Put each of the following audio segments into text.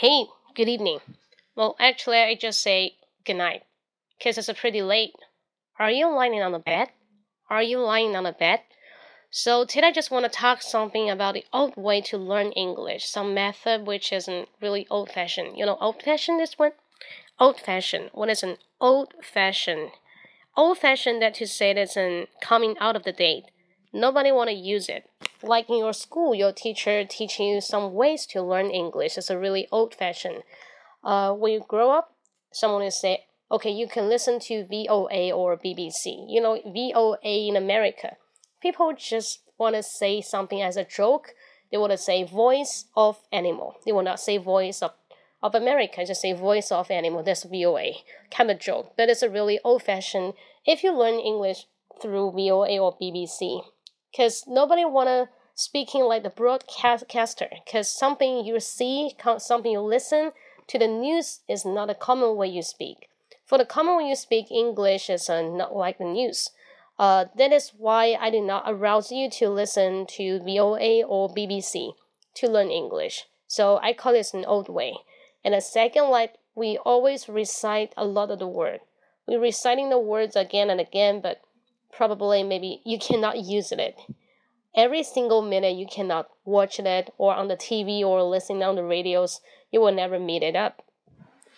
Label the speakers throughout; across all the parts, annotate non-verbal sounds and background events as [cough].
Speaker 1: Hey, good evening. Well, actually, I just say good night because it's a pretty late. Are you lying on the bed? Are you lying on the bed? So today I just want to talk something about the old way to learn English, some method which isn't really old fashioned. You know, old fashioned this one? Old fashioned. What is an old fashioned? Old fashioned that to say that's an coming out of the date. Nobody want to use it. Like in your school, your teacher teaching you some ways to learn English. It's a really old fashioned. Uh, when you grow up, someone will say, okay, you can listen to VOA or BBC. You know, VOA in America. People just want to say something as a joke. They want to say voice of animal. They will not say voice of, of America, just say voice of animal. That's VOA. Kind of joke. But it's a really old fashioned. If you learn English through VOA or BBC, because nobody wanna speaking like the broadcaster because something you see something you listen to the news is not a common way you speak. For the common way you speak english is uh, not like the news. Uh, that is why i did not arouse you to listen to voa or bbc to learn english. So i call this an old way. And the second like we always recite a lot of the word. We're reciting the words again and again but probably maybe you cannot use it every single minute you cannot watch it or on the TV or listening on the radios you will never meet it up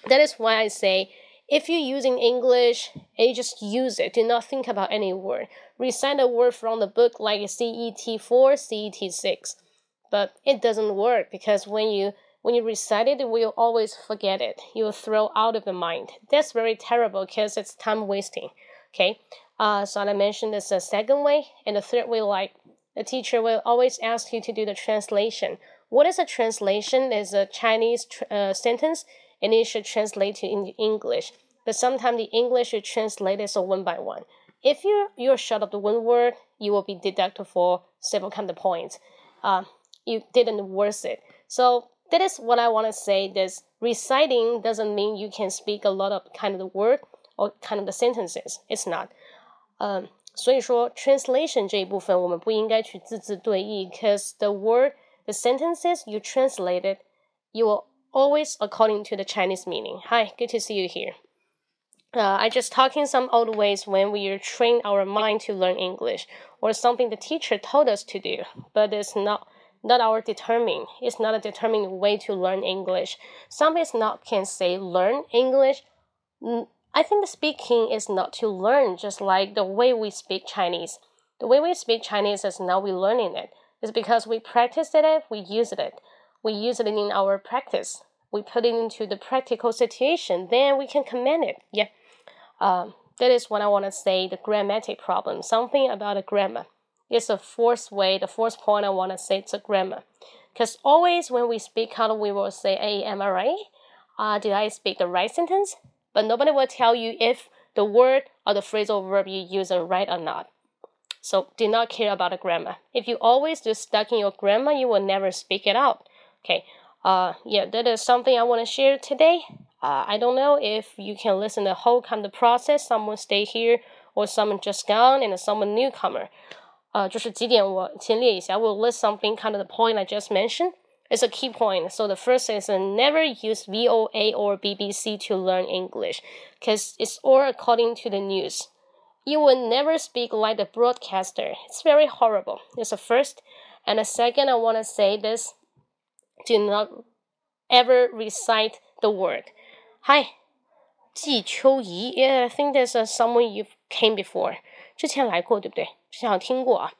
Speaker 1: that is why I say if you're using English you just use it do not think about any word recite a word from the book like CET4 CET6 but it doesn't work because when you when you recite it, you will always forget it. You will throw out of the mind. That's very terrible because it's time wasting. Okay, uh, so I mentioned this a second way, and the third way, like the teacher will always ask you to do the translation. What is a translation? Is a Chinese uh, sentence, and it should translate to in English. But sometimes the English should translate it so one by one. If you you're short of the one word, you will be deducted for several kind of points. Uh, you didn't worth it. So that is what I want to say. This reciting doesn't mean you can speak a lot of kind of the word or kind of the sentences. It's not. 嗯，所以说 translation 这一部分我们不应该去字字对译，because the word the sentences you translated you will always according to the Chinese meaning. Hi, good to see you here. Uh, I just talking some old ways when we train our mind to learn English or something the teacher told us to do, but it's not not our determined. It's not a determined way to learn English. Some is not can say learn English. I think the speaking is not to learn just like the way we speak Chinese. The way we speak Chinese is now we're learning it. It's because we practiced it, we used it. We use it in our practice. We put it into the practical situation, then we can command it. Yeah. Um, that is what I want to say the grammatic problem. Something about the grammar. It's the fourth way, the fourth point I want to say it's a grammar. Because always when we speak out, we will say, hey, am I right? Uh, did I speak the right sentence? but nobody will tell you if the word or the phrasal verb you use are right or not. So do not care about the grammar. If you always just stuck in your grammar, you will never speak it out. Okay. Uh, yeah, that is something I want to share today. Uh, I don't know if you can listen the whole kind of process. Someone stay here, or someone just gone, and someone newcomer. 呃，就是几点我先列一下。We'll list something kind of the point I just mentioned is a key point. So the first is uh, never use VOA or BBC to learn English, because it's all according to the news. You will never speak like the broadcaster. It's very horrible. It's the first. And the second, I want to say this. Do not ever recite the word. Hi, 季秋怡，Yeah, I think there's a someone you came before. 之前来过，对不对？之前好像听过啊。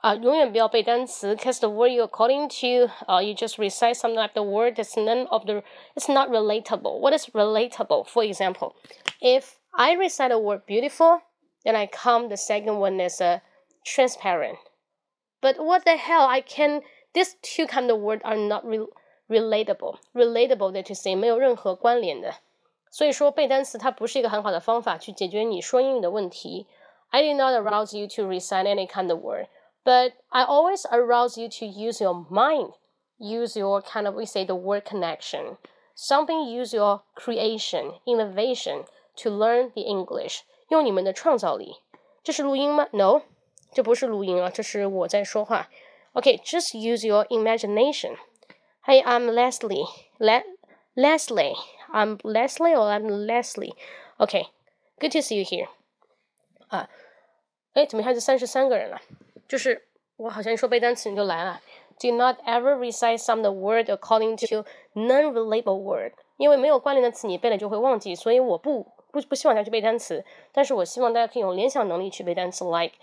Speaker 1: 啊，永远不要背单词，cause the word you're according to, uh, you just recite something like the word that's none of the, it's not relatable. What is relatable? For example, if I recite the word beautiful, then I come the second one is a uh, transparent. But what the hell? I can these two kind of words are not re relatable. Relatable that to say 没有任何关联的。所以说背单词它不是一个很好的方法去解决你说英语的问题。I did not arouse you to recite any kind of word, but I always arouse you to use your mind, use your kind of we say the word connection. Something use your creation, innovation to learn the English. 用你们的创造力。这是录音吗？No，这不是录音啊，这是我在说话。OK，just、okay, use your imagination. Hey, I'm Leslie. Le Leslie. I'm Leslie or I'm Leslie. OK, good to see you here. 啊，哎，怎么还是三十三个人了？ 就是我好像一说背单词你就来了。Do not ever recite some the word according to non-relatable word，因为没有关联的词你背了就会忘记，所以我不不不希望大家去背单词，但是我希望大家可以用联想能力去背单词，like。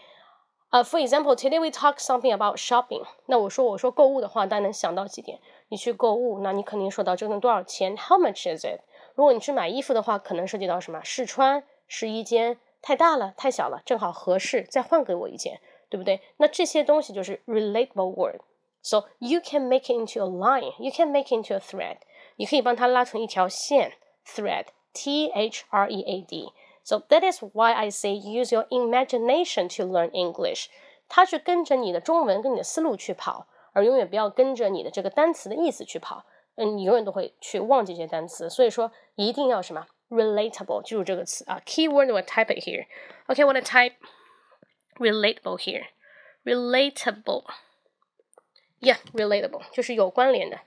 Speaker 1: 呃、uh,，for example, today we talk something about shopping。那我说我说购物的话，大家能想到几点？你去购物，那你肯定说到这个多少钱？How much is it？如果你去买衣服的话，可能涉及到什么？试穿、试衣间，太大了、太小了，正好合适，再换给我一件，对不对？那这些东西就是 relatable word。So you can make it into a line, you can make it into a thread。你可以帮它拉成一条线，thread，T H R E A D。so that is why I say use your imagination to learn English。它是跟着你的中文跟你的思路去跑，而永远不要跟着你的这个单词的意思去跑。嗯，你永远都会去忘记这些单词。所以说一定要什么 relatable，记住这个词啊。Keyword 我 type it here。OK，我的 type relatable here。relatable。Yeah, relatable 就是有关联的。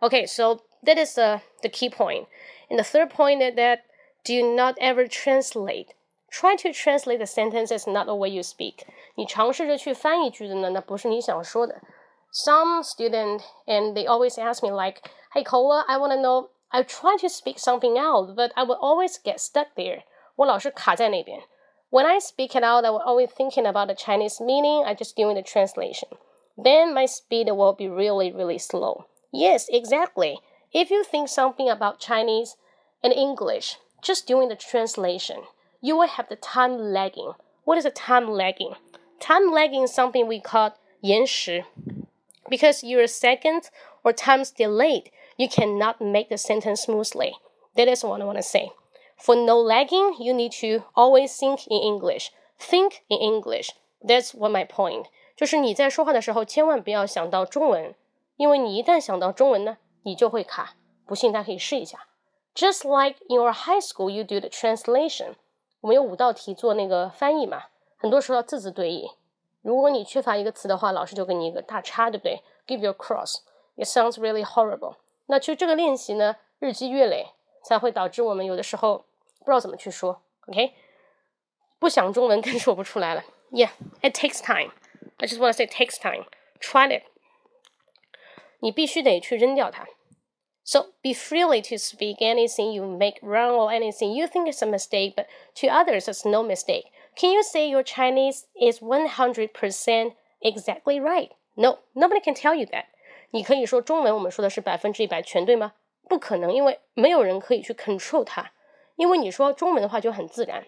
Speaker 1: Okay, so that is the the key point. And the third point is that do not ever translate. Try to translate the sentences not the way you speak. 你尝试着去翻译句子呢，那不是你想说的。Some student and they always ask me like, "Hey Cola, I want to know. I try to speak something out, but I will always get stuck there. 我老是卡在那边。 When I speak it out, I will always thinking about the Chinese meaning. I just doing the translation. Then my speed will be really, really slow. Yes, exactly. If you think something about Chinese and English, just doing the translation, you will have the time lagging. What is a time lagging? Time lagging is something we call 延时. Because you're a second or times delayed, you cannot make the sentence smoothly. That is what I want to say. For no lagging, you need to always think in English. Think in English. That's what my point. 就是你在说话的时候，千万不要想到中文，因为你一旦想到中文呢，你就会卡。不信，大家可以试一下。just like in your high school, you do the translation. 我们有五道题做那个翻译嘛，很多时候要字字对译。如果你缺乏一个词的话，老师就给你一个大叉，对不对？Give you a cross. It sounds really horrible. 那其实这个练习呢，日积月累，才会导致我们有的时候不知道怎么去说。OK，不想中文更说不出来了。Yeah, [laughs] it takes time. I just want to say it takes time. Try it. 你必须得去扔掉它。so be freely to speak anything you make wrong or anything you think is a mistake, but to others it's no mistake. Can you say your Chinese is 100% exactly right? No, nobody can tell you that. 你可以说中文，我们说的是百分之一百全对吗？不可能，因为没有人可以去 control 它。 因为你说中文的话就很自然，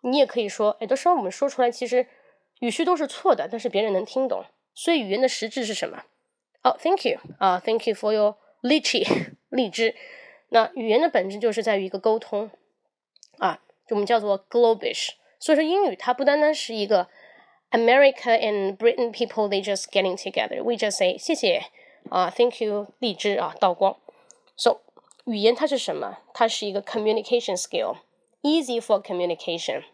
Speaker 1: 你也可以说，有的时候我们说出来其实语序都是错的，但是别人能听懂。所以语言的实质是什么？哦、oh,，Thank you 啊、，Thank you for your lychee 荔枝。那语言的本质就是在于一个沟通啊，就我们叫做 globish。所以说英语它不单单是一个 America and Britain people they just getting together。We just say 谢谢啊，Thank you 荔枝啊，道光。So 语言它是什么？它是一个 communication skill，easy for communication。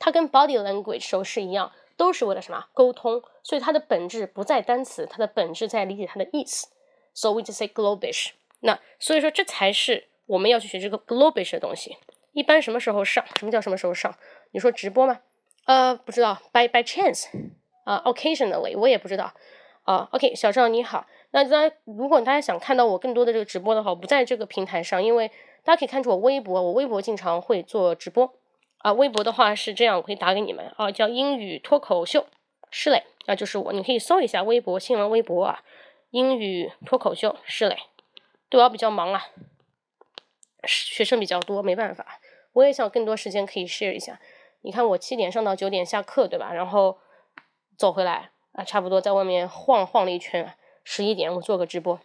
Speaker 1: 它跟 body language 手势一样，都是为了什么？沟通。所以它的本质不在单词，它的本质在理解它的意思。So we just say globish。那所以说，这才是我们要去学这个 globish 的东西。一般什么时候上？什么叫什么时候上？你说直播吗？呃，不知道。By by chance，啊，occasionally，我也不知道。啊，OK，小赵你好。那大家如果大家想看到我更多的这个直播的话，不在这个平台上，因为大家可以看出我微博，我微博经常会做直播啊。微博的话是这样，我可以打给你们啊，叫英语脱口秀，是嘞，那就是我，你可以搜一下微博新浪微博啊，英语脱口秀是嘞。对我比较忙啊，学生比较多，没办法，我也想更多时间可以 share 一下。你看我七点上到九点下课，对吧？然后走回来啊，差不多在外面晃晃了一圈。十一点我做个直播，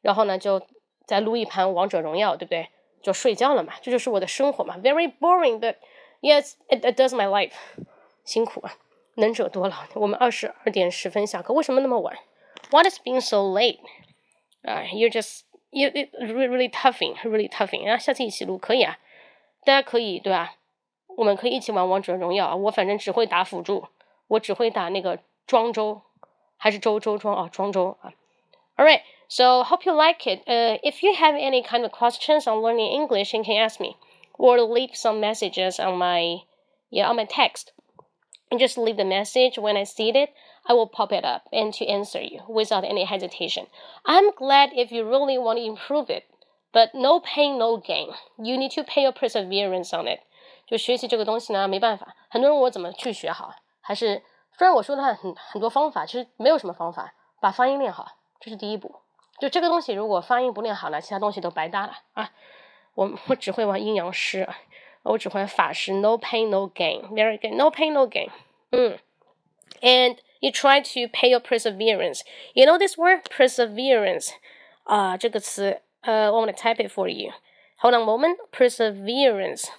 Speaker 1: 然后呢就再撸一盘王者荣耀，对不对？就睡觉了嘛，这就是我的生活嘛。Very boring，but yes, it does my life。[laughs] 辛苦啊，能者多劳。我们二十二点十分下课，为什么那么晚？What has been so late？啊，you just you it really really toughing, really toughing。啊，下次一起录可以啊，大家可以对吧？我们可以一起玩王者荣耀啊。我反正只会打辅助，我只会打那个庄周，还是周周庄啊，庄周啊。All right, so hope you like it. Uh, if you have any kind of questions on learning English, you can ask me or leave some messages on my yeah on my text. And just leave the message when I see it. I will pop it up and to answer you without any hesitation. I'm glad if you really want to improve it, but no pain, no gain. You need to pay your perseverance on it. 就学习这个东西呢，没办法。很多人我怎么去学好？还是虽然我说的很很多方法，其实没有什么方法，把发音练好。 这是第一步，就这个东西，如果发音不练好了，其他东西都白搭了啊！我我只会玩阴阳师，我只会法师，no pain no gain，very good，no pain no gain。嗯，and you try to pay your perseverance，you know this word perseverance 啊，这个词，呃，我们来 type it for you，hold on a moment，perseverance，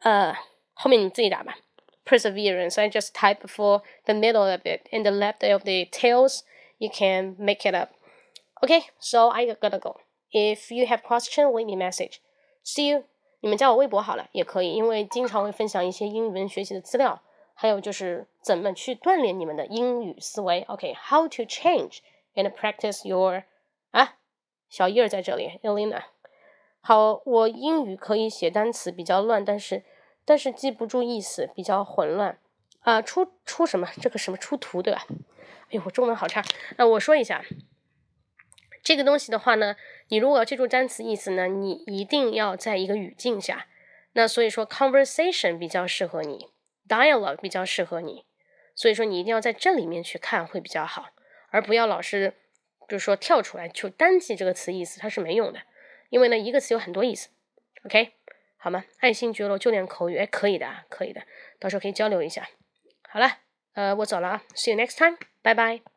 Speaker 1: 呃，后面你自己打吧，perseverance，I just type for the middle of it and the left of the tails。 You can make it up. Okay, so I gotta go. If you have question, leave me message. See you. 你们加我微博好了，也可以，因为经常会分享一些英文学习的资料，还有就是怎么去锻炼你们的英语思维。OK，how、to change and practice your 啊，小叶儿在这里，Elena。好，我英语可以写单词比较乱，但是但是记不住意思，比较混乱啊。出出什么？这个什么出图对吧？哎呦，我中文好差。那我说一下，这个东西的话呢，你如果要记住单词意思呢，你一定要在一个语境下。那所以说，conversation 比较适合你，dialogue 比较适合你。所以说，你一定要在这里面去看会比较好，而不要老是就是说跳出来就单记这个词意思，它是没用的。因为呢，一个词有很多意思。OK，好吗？爱新觉罗就练口语，哎，可以的，可以的，到时候可以交流一下。好了。呃，我走了啊，See you next time，拜拜。